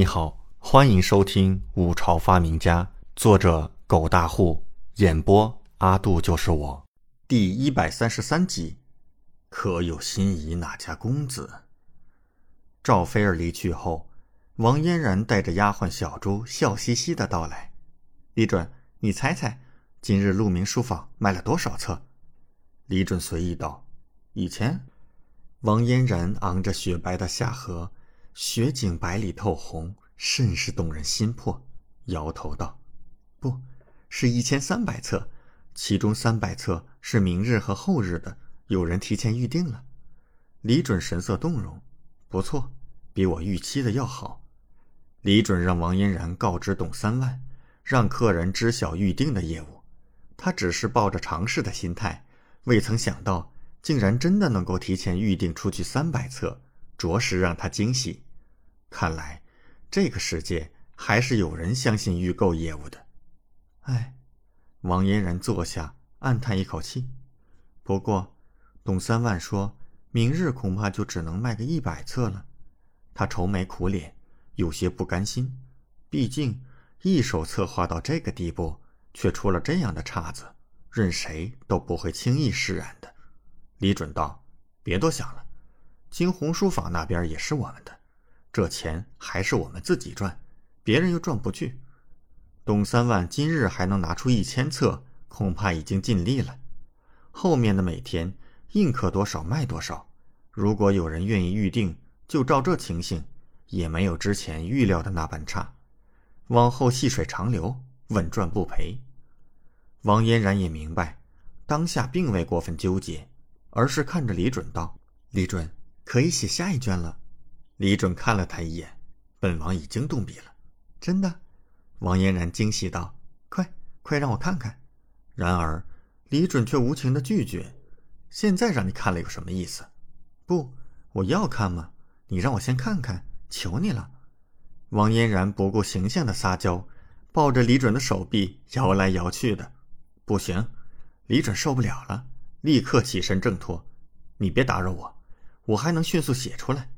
你好，欢迎收听《五朝发明家》，作者狗大户，演播阿杜就是我，第一百三十三集。可有心仪哪家公子？赵菲儿离去后，王嫣然带着丫鬟小朱笑嘻嘻的到来。李准，你猜猜，今日鹿鸣书坊卖了多少册？李准随意道：“一千。”王嫣然昂着雪白的下颌。雪景白里透红，甚是动人心魄。摇头道：“不是一千三百册，其中三百册是明日和后日的，有人提前预定了。”李准神色动容：“不错，比我预期的要好。”李准让王嫣然告知董三万，让客人知晓预定的业务。他只是抱着尝试的心态，未曾想到竟然真的能够提前预定出去三百册。着实让他惊喜，看来这个世界还是有人相信预购业务的。哎，王嫣然坐下，暗叹一口气。不过，董三万说明日恐怕就只能卖个一百册了。他愁眉苦脸，有些不甘心。毕竟一手策划到这个地步，却出了这样的岔子，任谁都不会轻易释然的。李准道：“别多想了。”金鸿书坊那边也是我们的，这钱还是我们自己赚，别人又赚不去。董三万今日还能拿出一千册，恐怕已经尽力了。后面的每天印刻多少卖多少，如果有人愿意预定，就照这情形，也没有之前预料的那般差。往后细水长流，稳赚不赔。王嫣然也明白，当下并未过分纠结，而是看着李准道：“李准。”可以写下一卷了，李准看了他一眼，本王已经动笔了，真的。王嫣然惊喜道：“快快让我看看。”然而李准却无情的拒绝：“现在让你看了有什么意思？不，我要看吗？你让我先看看，求你了。”王嫣然不顾形象的撒娇，抱着李准的手臂摇来摇去的。不行，李准受不了了，立刻起身挣脱：“你别打扰我。”我还能迅速写出来，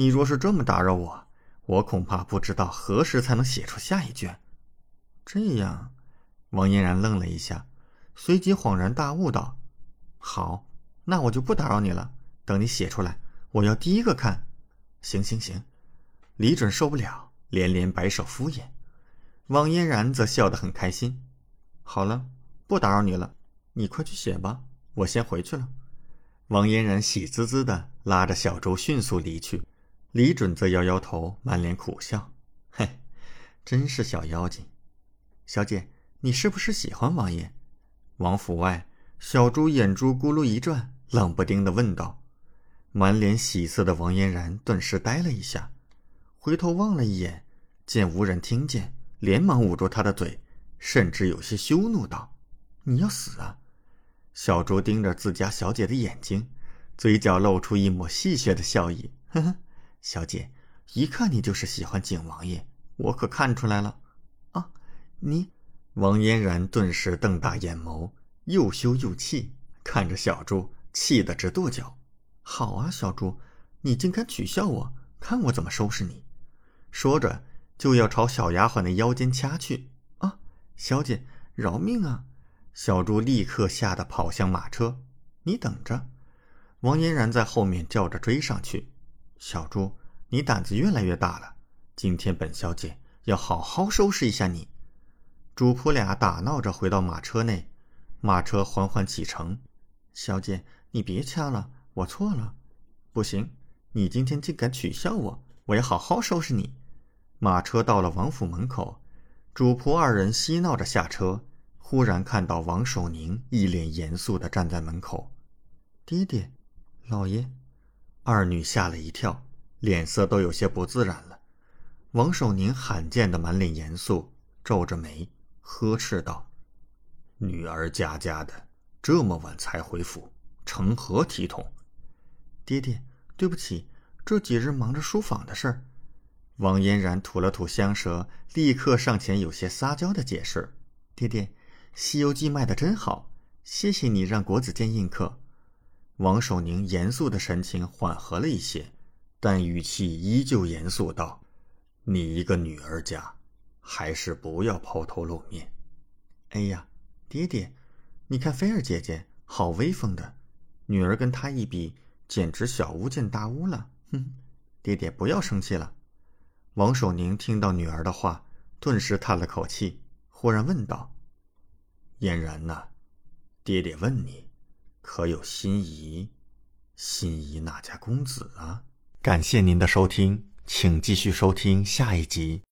你若是这么打扰我，我恐怕不知道何时才能写出下一卷。这样，王嫣然愣了一下，随即恍然大悟道：“好，那我就不打扰你了。等你写出来，我要第一个看。”行行行，李准受不了，连连摆手敷衍。王嫣然则笑得很开心。好了，不打扰你了，你快去写吧，我先回去了。王嫣然喜滋滋的拉着小周迅速离去，李准则摇摇头，满脸苦笑：“嘿，真是小妖精。”小姐，你是不是喜欢王爷？王府外，小朱眼珠咕噜一转，冷不丁的问道。满脸喜色的王嫣然顿时呆了一下，回头望了一眼，见无人听见，连忙捂住他的嘴，甚至有些羞怒道：“你要死啊！”小朱盯着自家小姐的眼睛，嘴角露出一抹戏谑的笑意。呵呵，小姐，一看你就是喜欢景王爷，我可看出来了。啊，你……王嫣然顿时瞪大眼眸，又羞又气，看着小朱，气得直跺脚。好啊，小朱，你竟敢取笑我，看我怎么收拾你！说着，就要朝小丫鬟的腰间掐去。啊，小姐，饶命啊！小猪立刻吓得跑向马车，你等着！王嫣然在后面叫着追上去。小猪，你胆子越来越大了，今天本小姐要好好收拾一下你。主仆俩打闹着回到马车内，马车缓缓启程。小姐，你别掐了，我错了。不行，你今天竟敢取笑我，我要好好收拾你。马车到了王府门口，主仆二人嬉闹着下车。忽然看到王守宁一脸严肃的站在门口，爹爹，老爷，二女吓了一跳，脸色都有些不自然了。王守宁罕见的满脸严肃，皱着眉，呵斥道：“女儿家家的，这么晚才回府，成何体统？”爹爹，对不起，这几日忙着书房的事儿。王嫣然吐了吐香舌，立刻上前有些撒娇的解释：“爹爹。”《西游记》卖的真好，谢谢你让国子监印刻。王守宁严肃的神情缓和了一些，但语气依旧严肃道：“你一个女儿家，还是不要抛头露面。哎呀，爹爹，你看菲儿姐姐好威风的，女儿跟她一比，简直小巫见大巫了。哼，爹爹不要生气了。王守宁听到女儿的话，顿时叹了口气，忽然问道：“嫣然呐，爹爹问你，可有心仪？心仪哪家公子啊？”感谢您的收听，请继续收听下一集。